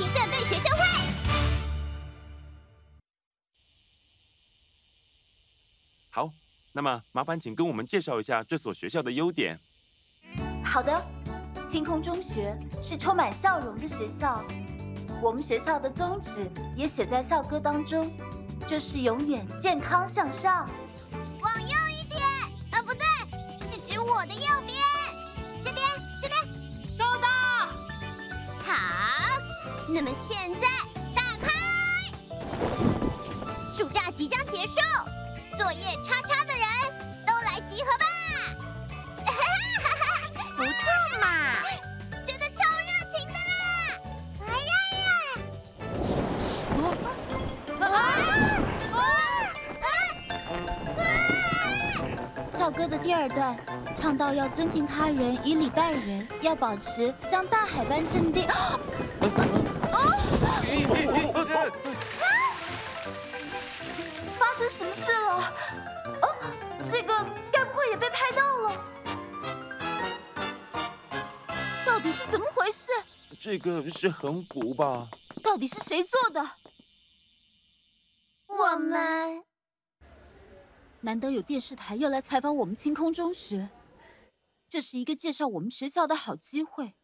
活力热情社对学生会。好，那么麻烦请跟我们介绍一下这所学校的优点。好的，清空中学是充满笑容的学校，我们学校的宗旨也写在校歌当中，就是永远健康向上。往右一点，啊，不对，是指我的右边，那么现在打开。暑假即将结束，作业叉叉的人都来集合吧。不错嘛，真的超热情的啦！哎呀呀！校歌的第二段唱到要尊敬他人，以礼待人，要保持像大海般镇定。发生什么事了？哦，这个该不会也被拍到了？到底是怎么回事？这个是横幅吧？到底是谁做的？我们难得有电视台要来采访我们清空中学，这是一个介绍我们学校的好机会，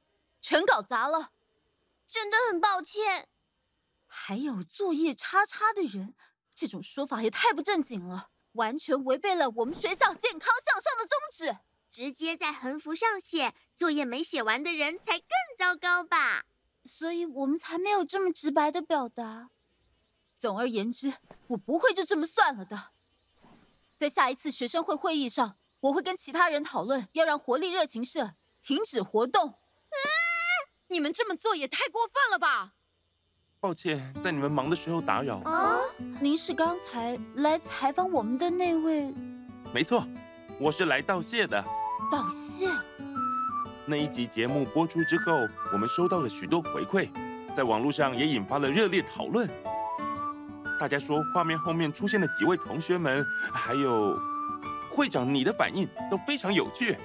全搞砸了。真的很抱歉。还有作业叉叉的人，这种说法也太不正经了，完全违背了我们学校健康向上的宗旨。直接在横幅上写作业没写完的人才更糟糕吧？所以我们才没有这么直白的表达。总而言之，我不会就这么算了的。在下一次学生会会议上，我会跟其他人讨论，要让活力热情社停止活动。你们这么做也太过分了吧！抱歉，在你们忙的时候打扰。哦，您是刚才来采访我们的那位？没错，我是来道谢的。道谢。那一集节目播出之后，我们收到了许多回馈，在网络上也引发了热烈讨论。大家说，画面后面出现的几位同学们，还有会长你的反应都非常有趣。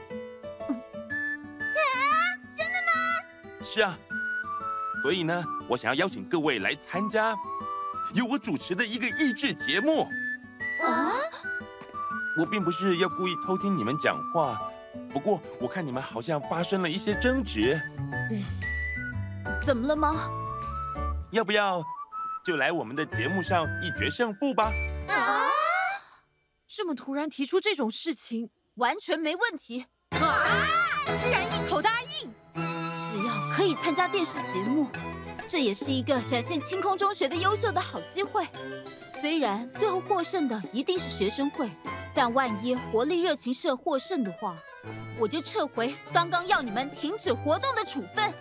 真的吗是啊，所以呢，我想要邀请各位来参加由我主持的一个益智节目。啊？我并不是要故意偷听你们讲话，不过我看你们好像发生了一些争执。嗯，怎么了吗？要不要就来我们的节目上一决胜负吧？啊！这么突然提出这种事情，完全没问题。啊！居然一口答应。可以参加电视节目，这也是一个展现清空中学的优秀的好机会。虽然最后获胜的一定是学生会，但万一活力热情社获胜的话，我就撤回刚刚要你们停止活动的处分。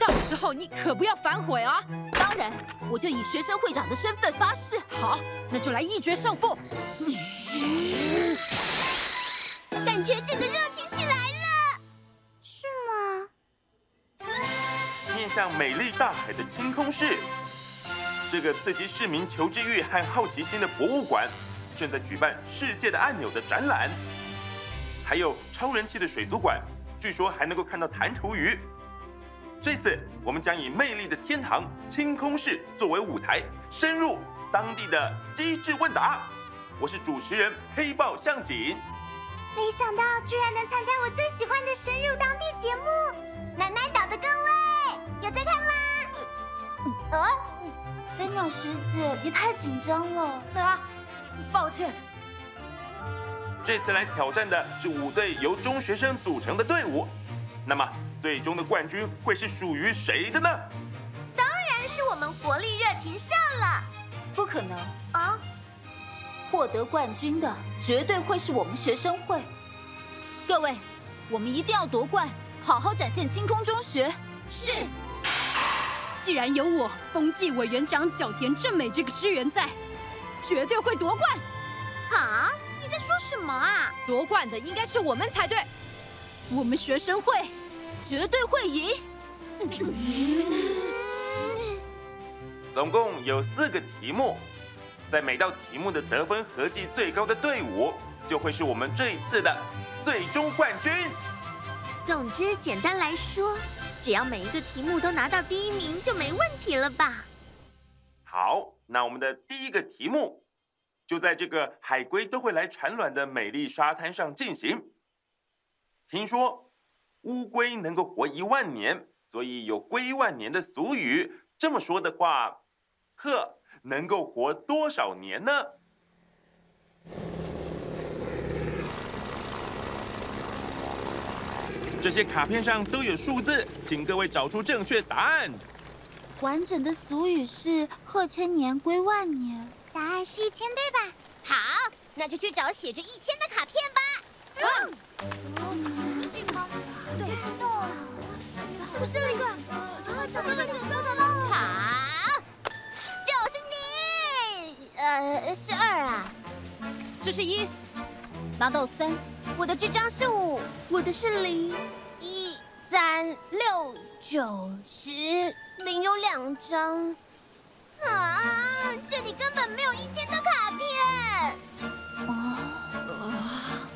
到时候你可不要反悔啊！当然，我就以学生会长的身份发誓。好，那就来一决胜负。感觉这个热向美丽大海的清空室，这个刺激市民求知欲和好奇心的博物馆，正在举办《世界的按钮》的展览。还有超人气的水族馆，据说还能够看到弹涂鱼。这次我们将以魅力的天堂清空室作为舞台，深入当地的机智问答。我是主持人黑豹向井。没想到居然能参加我最喜欢的深入当地节目。奶奶岛的各位飞鸟学姐也太紧张了。啊，抱歉。这次来挑战的是五队由中学生组成的队伍，那么最终的冠军会是属于谁的呢？当然是我们活力热情社了。不可能啊！获得冠军的绝对会是我们学生会。各位，我们一定要夺冠，好好展现清空中学。是。既然有我风纪委员长角田正美这个支援在，绝对会夺冠。啊？你在说什么啊？夺冠的应该是我们才对，我们学生会绝对会赢。总共有四个题目，在每道题目的得分合计最高的队伍，就会是我们这一次的最终冠军。总之，简单来说，只要每一个题目都拿到第一名，就没问题了吧？好，那我们的第一个题目。就在这个海龟都会来产卵的美丽沙滩上进行。听说乌龟能够活一万年，所以有“龟万年”的俗语。这么说的话，鹤能够活多少年呢？这些卡片上都有数字，请各位找出正确答案。完整的俗语是“贺千年，归万年”。答案是一千，对吧？好，那就去找写着一千的卡片吧。嗯？对，是不是那个？啊，找到了，找到了！好，就是你。呃，是二啊。这是一，拿到三。我的这张是五，我的是零。一、三、六、九、十，零有两张。啊！这里根本没有一千个卡片。啊！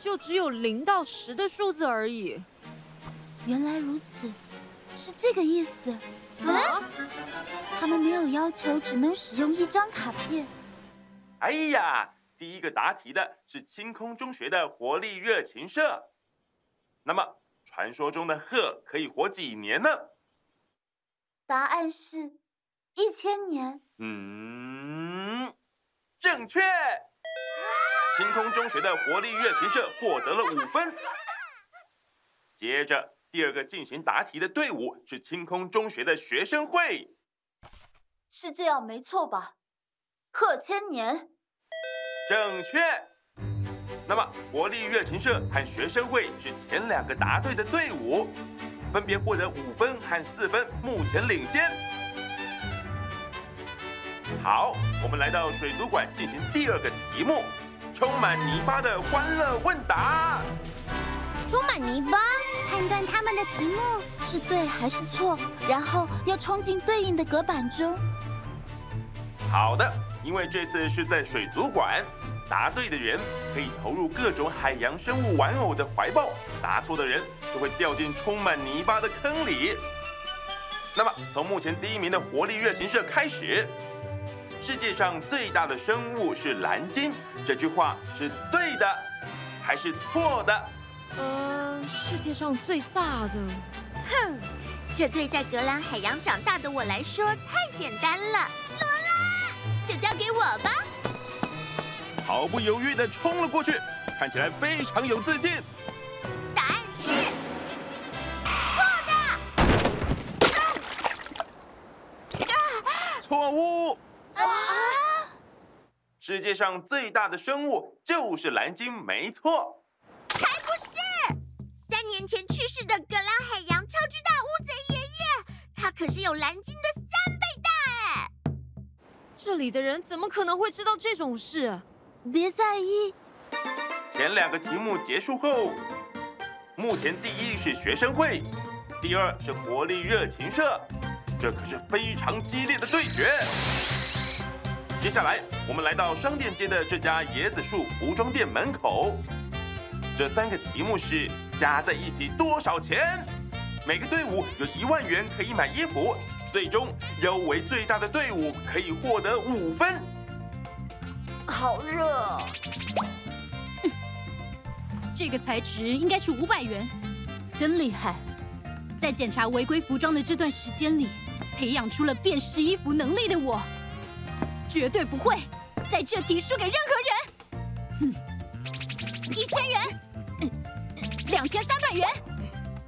就只有零到十的数字而已。原来如此，是这个意思。啊？他们没有要求只能使用一张卡片。哎呀，第一个答题的是清空中学的活力热情社。那么，传说中的鹤可以活几年呢？答案是，一千年。嗯，正确。清空中学的活力热情社获得了五分。接着，第二个进行答题的队伍是清空中学的学生会。是这样，没错吧？鹤千年。正确。那么，活力热情社和学生会是前两个答对的队伍。分别获得五分和四分，目前领先。好，我们来到水族馆进行第二个题目，充满泥巴的欢乐问答。充满泥巴，判断他们的题目是对还是错，然后要冲进对应的隔板中。好的，因为这次是在水族馆。答对的人可以投入各种海洋生物玩偶的怀抱，答错的人就会掉进充满泥巴的坑里。那么，从目前第一名的活力热情社开始，世界上最大的生物是蓝鲸，这句话是对的还是错的？呃，世界上最大的，哼，这对在格兰海洋长大的我来说太简单了。就交给我吧。毫不犹豫地冲了过去，看起来非常有自信。答案是错的。错误。啊！世界上最大的生物就是蓝鲸，没错。才不是！三年前去世的格拉海洋超巨大乌贼爷爷，他可是有蓝鲸的。这里的人怎么可能会知道这种事？别在意。前两个题目结束后，目前第一是学生会，第二是活力热情社，这可是非常激烈的对决。接下来，我们来到商店街的这家椰子树服装店门口。这三个题目是加在一起多少钱？每个队伍有一万元可以买衣服，最终腰围最大的队伍可以获得五分。好热哦！这个材质应该是五百元，真厉害！在检查违规服装的这段时间里，培养出了辨识衣服能力的我，绝对不会在这题输给任何人。哼，一千元，两千三百元，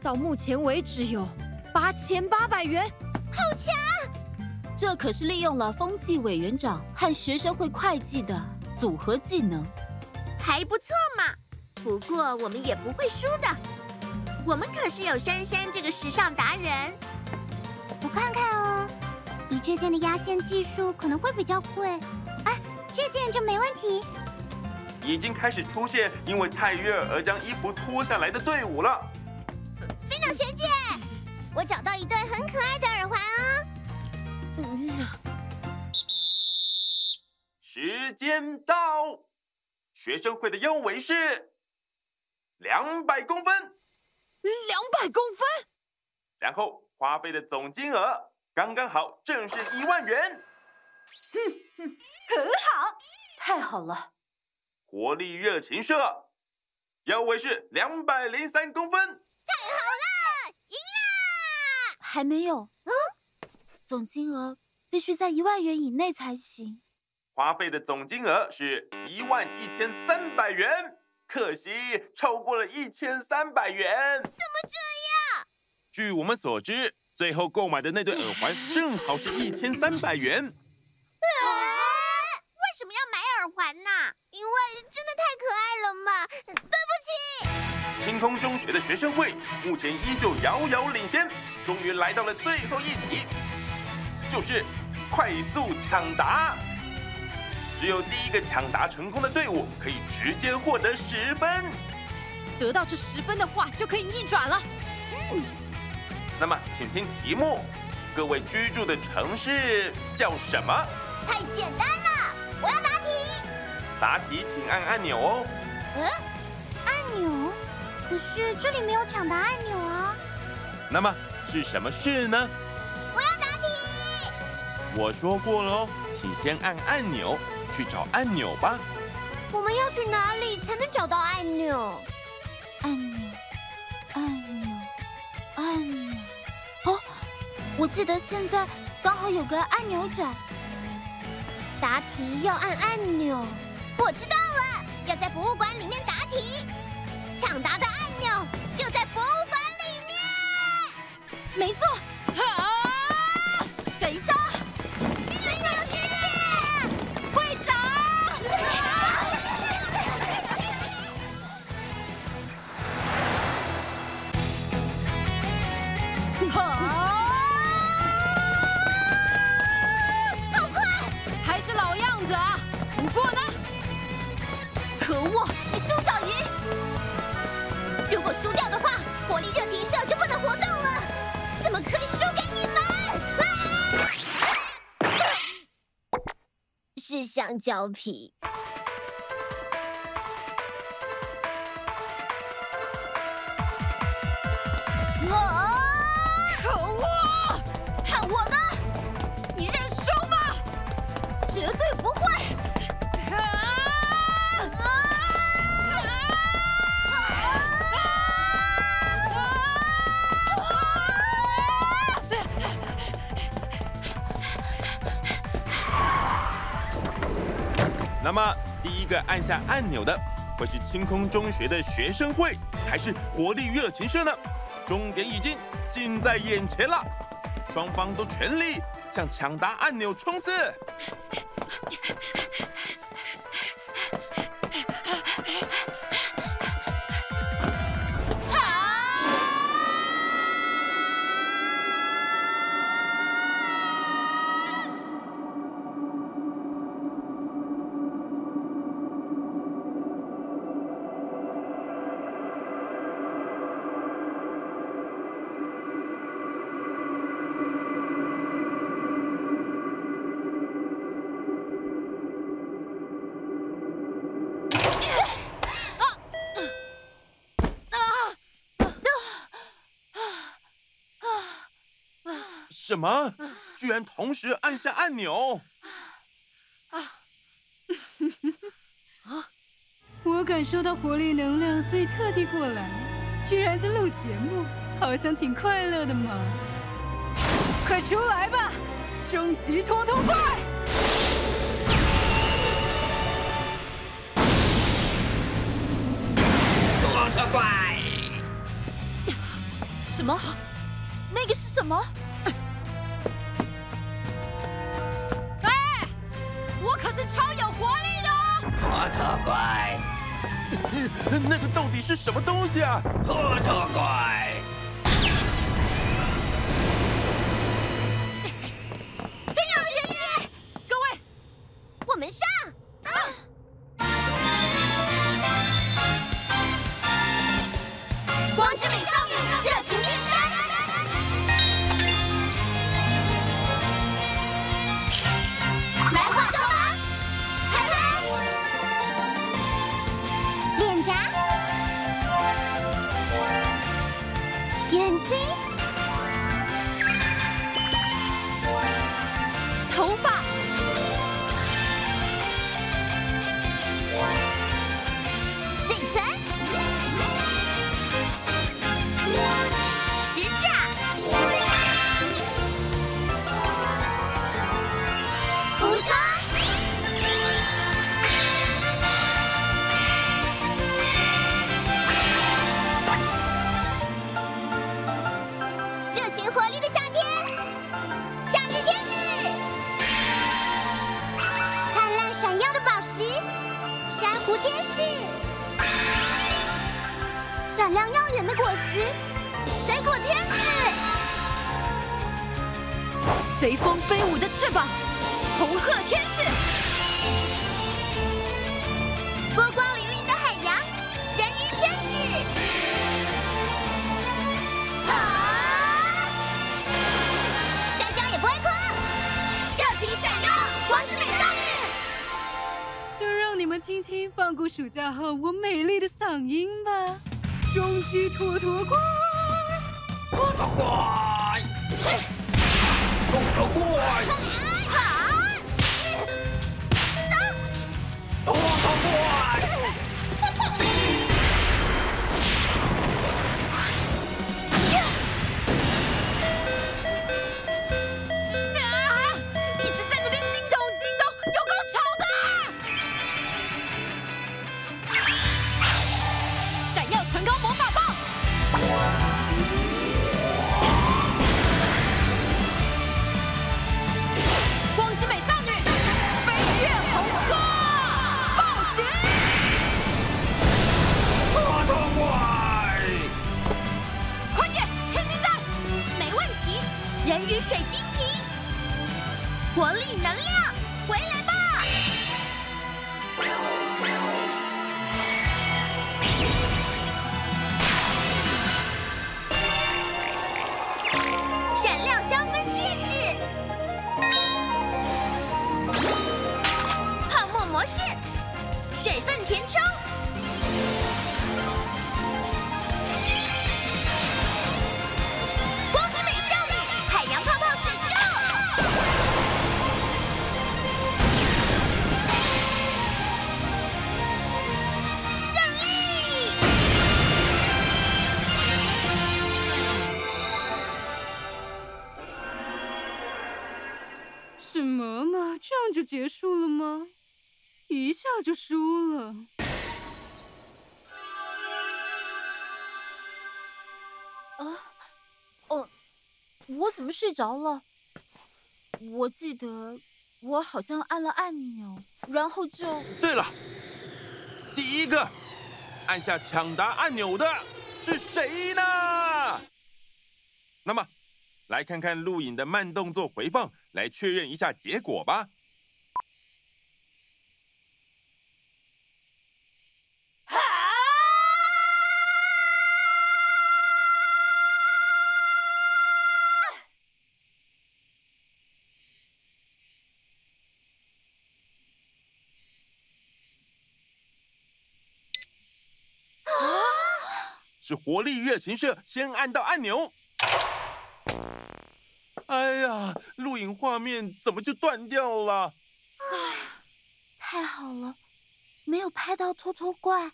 到目前为止有八千八百元！这可是利用了风纪委员长和学生会会计的组合技能，还不错嘛。不过我们也不会输的，我们可是有珊珊这个时尚达人。我看看哦，你这件的压线技术可能会比较贵，啊，这件就没问题。已经开始出现因为太热而将衣服脱下来的队伍了。飞鸟学姐，我找到一对很可爱的时间到，学生会的优围是两百公分，两百公分，然后花费的总金额刚刚好，正是一万元。哼哼，很好，太好了。活力热情社腰围是两百零三公分，太好了，赢了！还没有，嗯，总金额必须在一万元以内才行。花费的总金额是一万一千三百元，可惜超过了一千三百元。怎么这样？据我们所知，最后购买的那对耳环正好是一千三百元。啊？为什么要买耳环呢？因为真的太可爱了嘛。对不起。青空中学的学生会目前依旧遥遥领先，终于来到了最后一题，就是快速抢答。只有第一个抢答成功的队伍可以直接获得十分，得到这十分的话就可以逆转了。嗯，那么请听题目：各位居住的城市叫什么？太简单了，我要答题。答题请按按钮哦。嗯，按钮？可是这里没有抢答按钮啊。那么是什么事呢？我要答题。我说过了哦，请先按按钮。去找按钮吧。我们要去哪里才能找到按钮？按钮，按钮，按钮。哦，我记得现在刚好有个按钮展。答题要按按钮。我知道了，要在博物馆里面答题。抢答的橡胶皮。那么，第一个按下按钮的会是清空中学的学生会，还是活力热情社呢？终点已经近在眼前了，双方都全力向抢答按钮冲刺。什么？居然同时按下按钮！啊！啊！我感受到活力能量，所以特地过来。居然在录节目，好像挺快乐的嘛！快出来吧，终极拖拖怪！拖拖怪！什么？那个是什么？那个到底是什么东西啊？拖拖怪。暑假后我美丽的嗓音吧。终极拖拖怪，拖拖怪，拖拖怪，香氛戒指泡沫模式水分填充下就输了。啊，哦，我怎么睡着了？我记得我好像按了按钮，然后就……对了，第一个按下抢答按钮的是谁呢？那么，来看看录影的慢动作回放，来确认一下结果吧。是活力热情社先按到按钮。哎呀，录影画面怎么就断掉了？唉，太好了，没有拍到拖拖怪。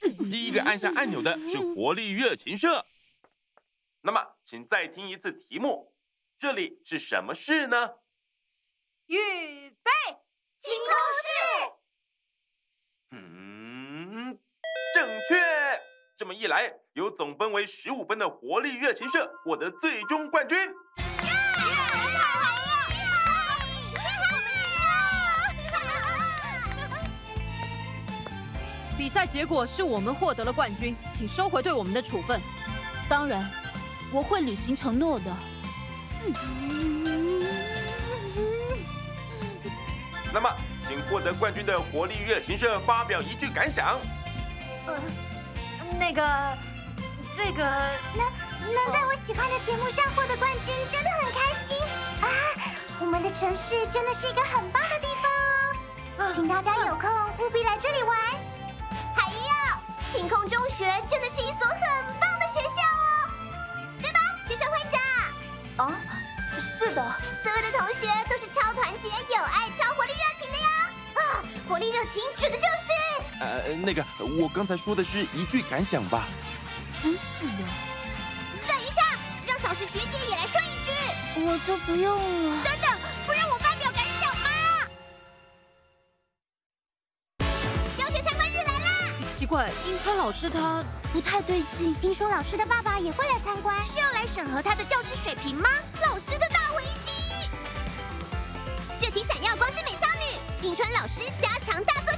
第一个按下按钮的是活力热情社。那么，请再听一次题目，这里是什么事呢？预备，清空市。嗯，正确。这么一来，由总分为十五分的活力热情社获得最终冠军。比赛结果是我们获得了冠军，请收回对我们的处分。当然，我会履行承诺的。那么，请获得冠军的活力热情社发表一句感想。呃，那个，这个，能能在我喜欢的节目上获得冠军，真的很开心啊！我们的城市真的是一个很棒的地方哦，请大家有空务必来这里玩。还有，晴空中学真的是一所很棒的学校哦，对吧，学生会长？啊，是的，所有的同学都是超团结、有爱、超活力、热情的呀！啊，活力热情指的就是……呃，那个，我刚才说的是一句感想吧？真是的。等一下，让小石学姐也来说一句。我就不用了。等等，不让我发表感想吗？教学参观日来啦！奇怪，英川老师他不太对劲。听说老师的爸爸也会来参观，是要来审核他的教师水平吗？老师的大危机！热情闪耀光之美少女，英川老师加强大作战。